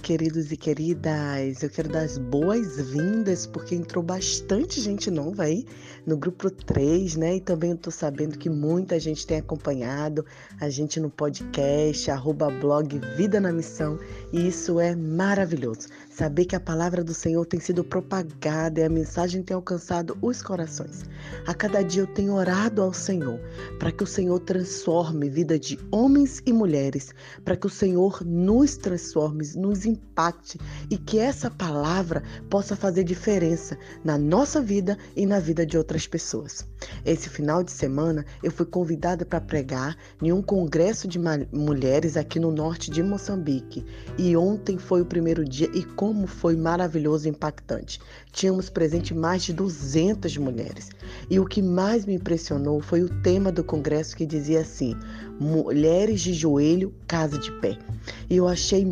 queridos e queridas. Eu quero dar as boas-vindas porque entrou bastante gente nova aí no grupo 3, né? E também eu tô sabendo que muita gente tem acompanhado a gente no podcast, arroba blog Vida na Missão, e isso é maravilhoso. Saber que a palavra do Senhor tem sido propagada e a mensagem tem alcançado os corações. A cada dia eu tenho orado ao Senhor para que o Senhor transforme vida de homens e mulheres, para que o Senhor nos transforme, nos impacte e que essa palavra possa fazer diferença na nossa vida e na vida de outras pessoas. Esse final de semana eu fui convidada para pregar em um congresso de mulheres aqui no norte de Moçambique e ontem foi o primeiro dia e como foi maravilhoso e impactante. Tínhamos presente mais de 200 mulheres e o que mais me impressionou foi o tema do congresso que dizia assim: Mulheres de joelho, casa de pé. E eu achei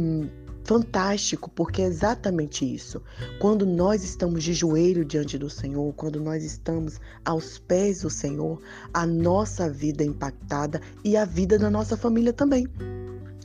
fantástico, porque é exatamente isso. Quando nós estamos de joelho diante do Senhor, quando nós estamos aos pés do Senhor, a nossa vida é impactada e a vida da nossa família também.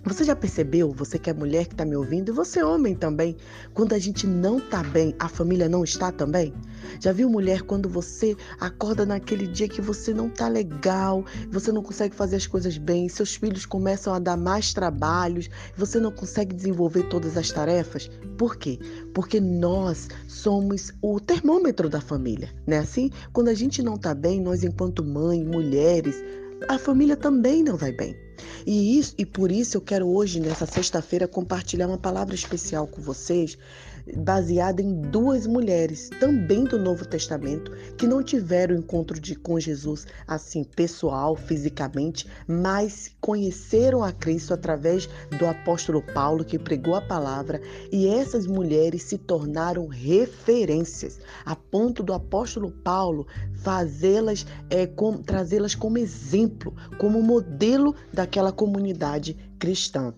Você já percebeu, você que é mulher que está me ouvindo, e você homem também, quando a gente não está bem, a família não está também? Já viu mulher quando você acorda naquele dia que você não está legal, você não consegue fazer as coisas bem, seus filhos começam a dar mais trabalhos, você não consegue desenvolver todas as tarefas? Por quê? Porque nós somos o termômetro da família, né? Assim, quando a gente não está bem, nós enquanto mãe, mulheres, a família também não vai bem. E, isso, e por isso eu quero hoje, nessa sexta-feira, compartilhar uma palavra especial com vocês baseada em duas mulheres, também do Novo Testamento, que não tiveram encontro de, com Jesus assim pessoal, fisicamente, mas conheceram a Cristo através do apóstolo Paulo, que pregou a palavra, e essas mulheres se tornaram referências, a ponto do apóstolo Paulo fazê-las, é, trazê-las como exemplo, como modelo daquela comunidade cristã.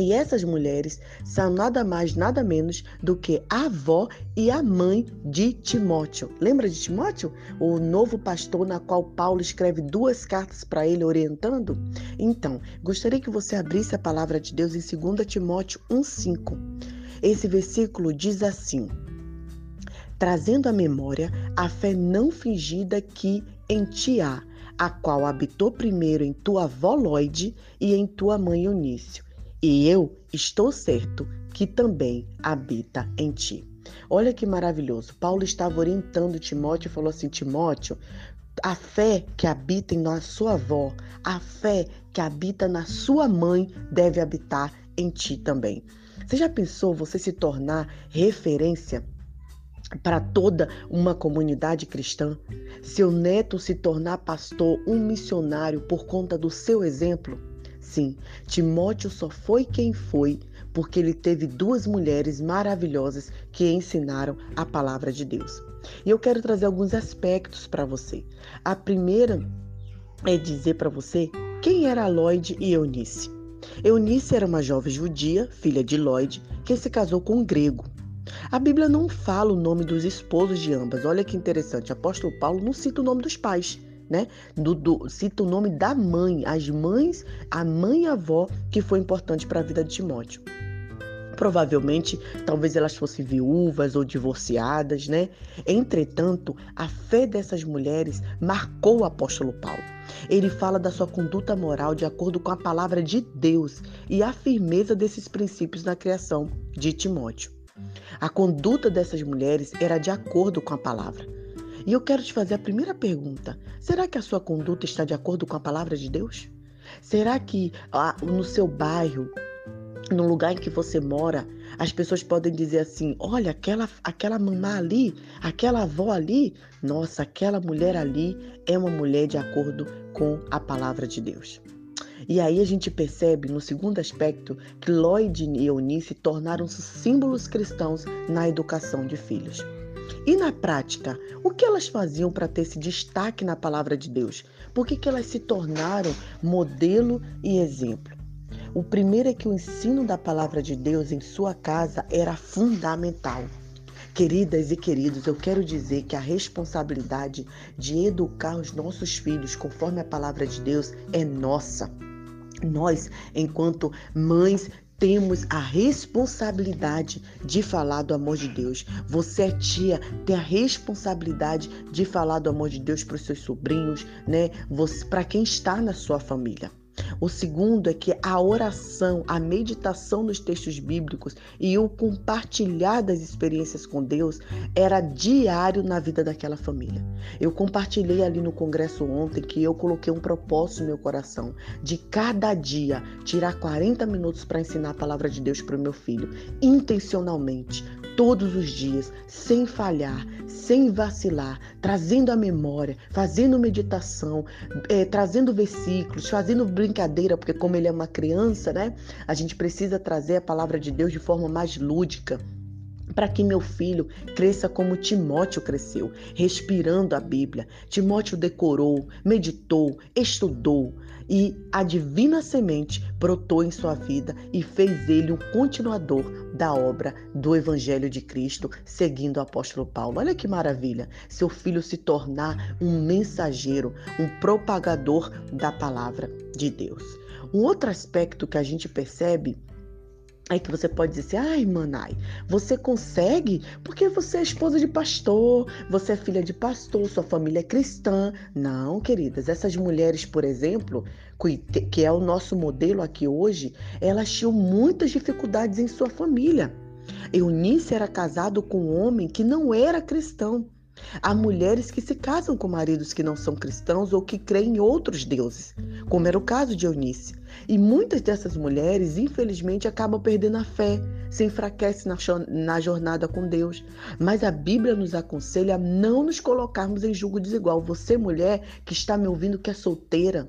E essas mulheres são nada mais, nada menos do que a avó e a mãe de Timóteo. Lembra de Timóteo? O novo pastor na qual Paulo escreve duas cartas para ele orientando? Então, gostaria que você abrisse a palavra de Deus em 2 Timóteo 1:5. Esse versículo diz assim: Trazendo à memória a fé não fingida que em ti há, a qual habitou primeiro em tua avó Loide e em tua mãe Eunício e eu estou certo que também habita em ti. Olha que maravilhoso. Paulo estava orientando Timóteo e falou assim: Timóteo, a fé que habita em na sua avó, a fé que habita na sua mãe deve habitar em ti também. Você já pensou você se tornar referência para toda uma comunidade cristã? Seu neto se tornar pastor, um missionário por conta do seu exemplo? Sim, Timóteo só foi quem foi porque ele teve duas mulheres maravilhosas que ensinaram a palavra de Deus. E eu quero trazer alguns aspectos para você. A primeira é dizer para você quem era Lloyd e Eunice. Eunice era uma jovem judia, filha de Lloyd, que se casou com um grego. A Bíblia não fala o nome dos esposos de ambas. Olha que interessante. Apóstolo Paulo não cita o nome dos pais né? Do, do, cita o nome da mãe, as mães, a mãe e a avó que foi importante para a vida de Timóteo. Provavelmente, talvez elas fossem viúvas ou divorciadas, né? Entretanto, a fé dessas mulheres marcou o apóstolo Paulo. Ele fala da sua conduta moral de acordo com a palavra de Deus e a firmeza desses princípios na criação de Timóteo. A conduta dessas mulheres era de acordo com a palavra. E eu quero te fazer a primeira pergunta: será que a sua conduta está de acordo com a palavra de Deus? Será que ah, no seu bairro, no lugar em que você mora, as pessoas podem dizer assim: olha, aquela, aquela mamã ali, aquela avó ali, nossa, aquela mulher ali é uma mulher de acordo com a palavra de Deus. E aí a gente percebe, no segundo aspecto, que Lloyd e Eunice tornaram-se símbolos cristãos na educação de filhos. E na prática, o que elas faziam para ter esse destaque na palavra de Deus? Por que, que elas se tornaram modelo e exemplo? O primeiro é que o ensino da palavra de Deus em sua casa era fundamental. Queridas e queridos, eu quero dizer que a responsabilidade de educar os nossos filhos conforme a palavra de Deus é nossa. Nós, enquanto mães temos a responsabilidade de falar do amor de Deus. Você é tia, tem a responsabilidade de falar do amor de Deus para os seus sobrinhos, né? Para quem está na sua família. O segundo é que a oração, a meditação nos textos bíblicos e o compartilhar das experiências com Deus era diário na vida daquela família. Eu compartilhei ali no congresso ontem que eu coloquei um propósito no meu coração de cada dia tirar 40 minutos para ensinar a palavra de Deus para o meu filho, intencionalmente, todos os dias, sem falhar, sem vacilar, trazendo a memória, fazendo meditação, é, trazendo versículos, fazendo brincadeira, porque como ele é uma criança, né? A gente precisa trazer a palavra de Deus de forma mais lúdica para que meu filho cresça como Timóteo cresceu, respirando a Bíblia. Timóteo decorou, meditou, estudou, e a divina semente brotou em sua vida e fez ele um continuador da obra do Evangelho de Cristo, seguindo o apóstolo Paulo. Olha que maravilha! Seu filho se tornar um mensageiro, um propagador da palavra de Deus. Um outro aspecto que a gente percebe Aí que você pode dizer assim, ai, Manai, você consegue porque você é esposa de pastor, você é filha de pastor, sua família é cristã. Não, queridas, essas mulheres, por exemplo, que é o nosso modelo aqui hoje, elas tinham muitas dificuldades em sua família. Eunice era casado com um homem que não era cristão. Há mulheres que se casam com maridos que não são cristãos ou que creem em outros deuses, como era o caso de Eunice. E muitas dessas mulheres, infelizmente, acabam perdendo a fé, se enfraquecem na jornada com Deus. Mas a Bíblia nos aconselha a não nos colocarmos em julgo desigual. Você, mulher, que está me ouvindo, que é solteira,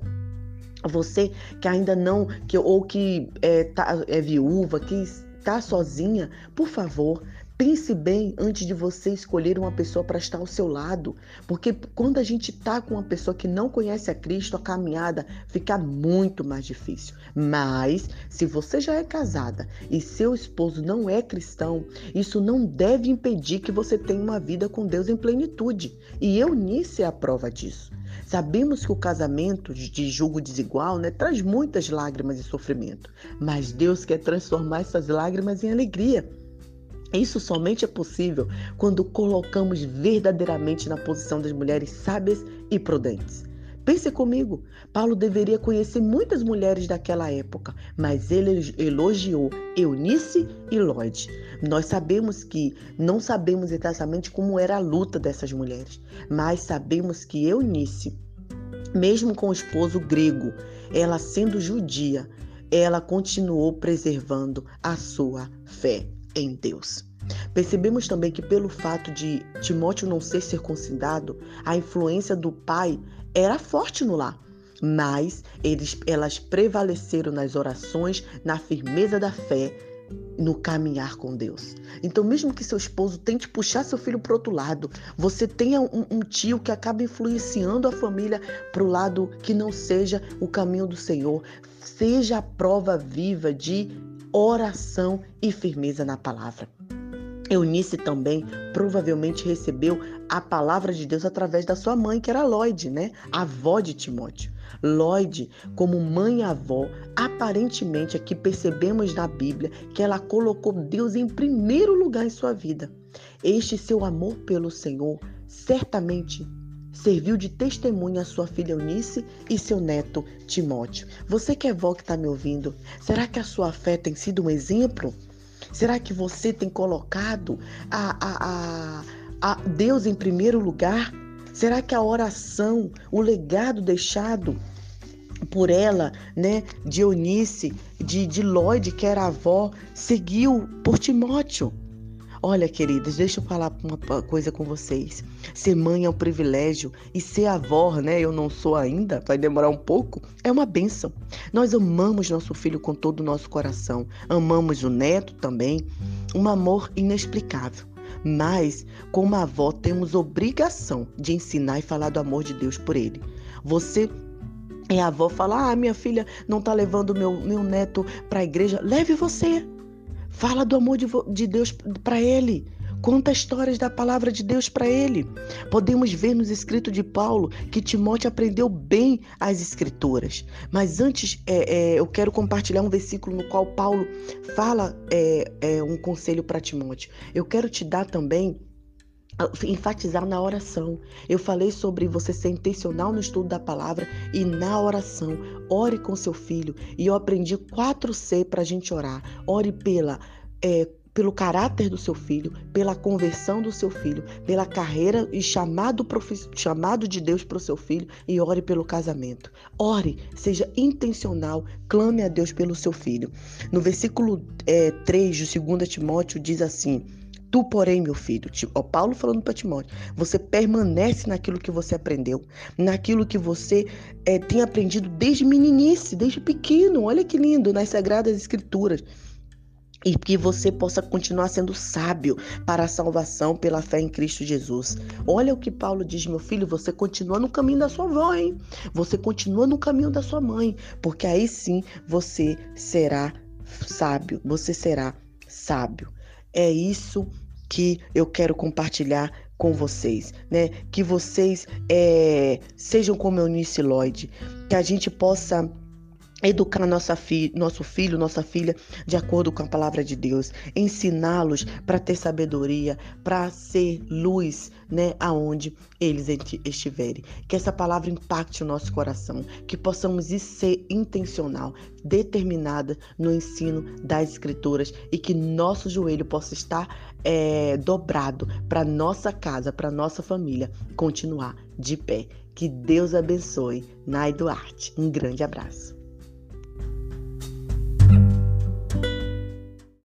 você que ainda não, que, ou que é, tá, é viúva, que está sozinha, por favor, Pense bem antes de você escolher uma pessoa para estar ao seu lado, porque quando a gente está com uma pessoa que não conhece a Cristo, a caminhada fica muito mais difícil. Mas, se você já é casada e seu esposo não é cristão, isso não deve impedir que você tenha uma vida com Deus em plenitude. E Eunice é a prova disso. Sabemos que o casamento de julgo desigual né, traz muitas lágrimas e sofrimento, mas Deus quer transformar essas lágrimas em alegria. Isso somente é possível quando colocamos verdadeiramente na posição das mulheres sábias e prudentes. Pense comigo, Paulo deveria conhecer muitas mulheres daquela época, mas ele elogiou Eunice e Lloyd. Nós sabemos que não sabemos exatamente como era a luta dessas mulheres, mas sabemos que Eunice, mesmo com o esposo grego, ela sendo judia, ela continuou preservando a sua fé em Deus. Percebemos também que, pelo fato de Timóteo não ser circuncidado, a influência do pai era forte no lar. Mas eles, elas prevaleceram nas orações, na firmeza da fé, no caminhar com Deus. Então, mesmo que seu esposo tente puxar seu filho para outro lado, você tenha um, um tio que acaba influenciando a família para o lado que não seja o caminho do Senhor, seja a prova viva de oração e firmeza na palavra. Eunice também provavelmente recebeu a palavra de Deus através da sua mãe, que era Lloyd, né? Avó de Timóteo. Lloyd, como mãe e avó, aparentemente aqui percebemos na Bíblia que ela colocou Deus em primeiro lugar em sua vida. Este seu amor pelo Senhor certamente serviu de testemunha à sua filha Eunice e seu neto Timóteo. Você que é vó que está me ouvindo, será que a sua fé tem sido um exemplo? Será que você tem colocado a, a, a, a Deus em primeiro lugar? Será que a oração, o legado deixado por ela, né, de Eunice, de, de Lloyd, que era avó, seguiu por Timóteo? Olha, queridas, deixa eu falar uma coisa com vocês. Ser mãe é um privilégio e ser avó, né? Eu não sou ainda, vai demorar um pouco, é uma benção. Nós amamos nosso filho com todo o nosso coração, amamos o neto também, um amor inexplicável. Mas, como avó, temos obrigação de ensinar e falar do amor de Deus por ele. Você é avó, fala: Ah, minha filha não está levando meu, meu neto para a igreja. Leve você. Fala do amor de, de Deus para ele. Conta histórias da palavra de Deus para ele. Podemos ver nos escritos de Paulo que Timóteo aprendeu bem as escrituras. Mas antes, é, é, eu quero compartilhar um versículo no qual Paulo fala é, é um conselho para Timóteo. Eu quero te dar também enfatizar na oração. Eu falei sobre você ser intencional no estudo da palavra e na oração. Ore com seu filho. E eu aprendi 4C para a gente orar. Ore pela. É, pelo caráter do seu filho, pela conversão do seu filho, pela carreira e chamado, chamado de Deus para o seu filho e ore pelo casamento. Ore, seja intencional, clame a Deus pelo seu filho. No versículo é, 3 de 2 Timóteo diz assim: Tu, porém, meu filho, ó, Paulo falando para Timóteo, você permanece naquilo que você aprendeu, naquilo que você é, tem aprendido desde meninice, desde pequeno. Olha que lindo, nas Sagradas Escrituras e que você possa continuar sendo sábio para a salvação pela fé em Cristo Jesus. Olha o que Paulo diz, meu filho, você continua no caminho da sua avó, hein? Você continua no caminho da sua mãe, porque aí sim você será sábio, você será sábio. É isso que eu quero compartilhar com vocês, né? Que vocês é, sejam como Eunice Lloyd, que a gente possa educar nossa fi nosso filho, nossa filha de acordo com a palavra de Deus, ensiná-los para ter sabedoria, para ser luz, né, aonde eles estiverem. Que essa palavra impacte o nosso coração, que possamos ser intencional, determinada no ensino das escrituras e que nosso joelho possa estar é, dobrado para nossa casa, para nossa família continuar de pé. Que Deus abençoe. Nai Duarte. Um grande abraço.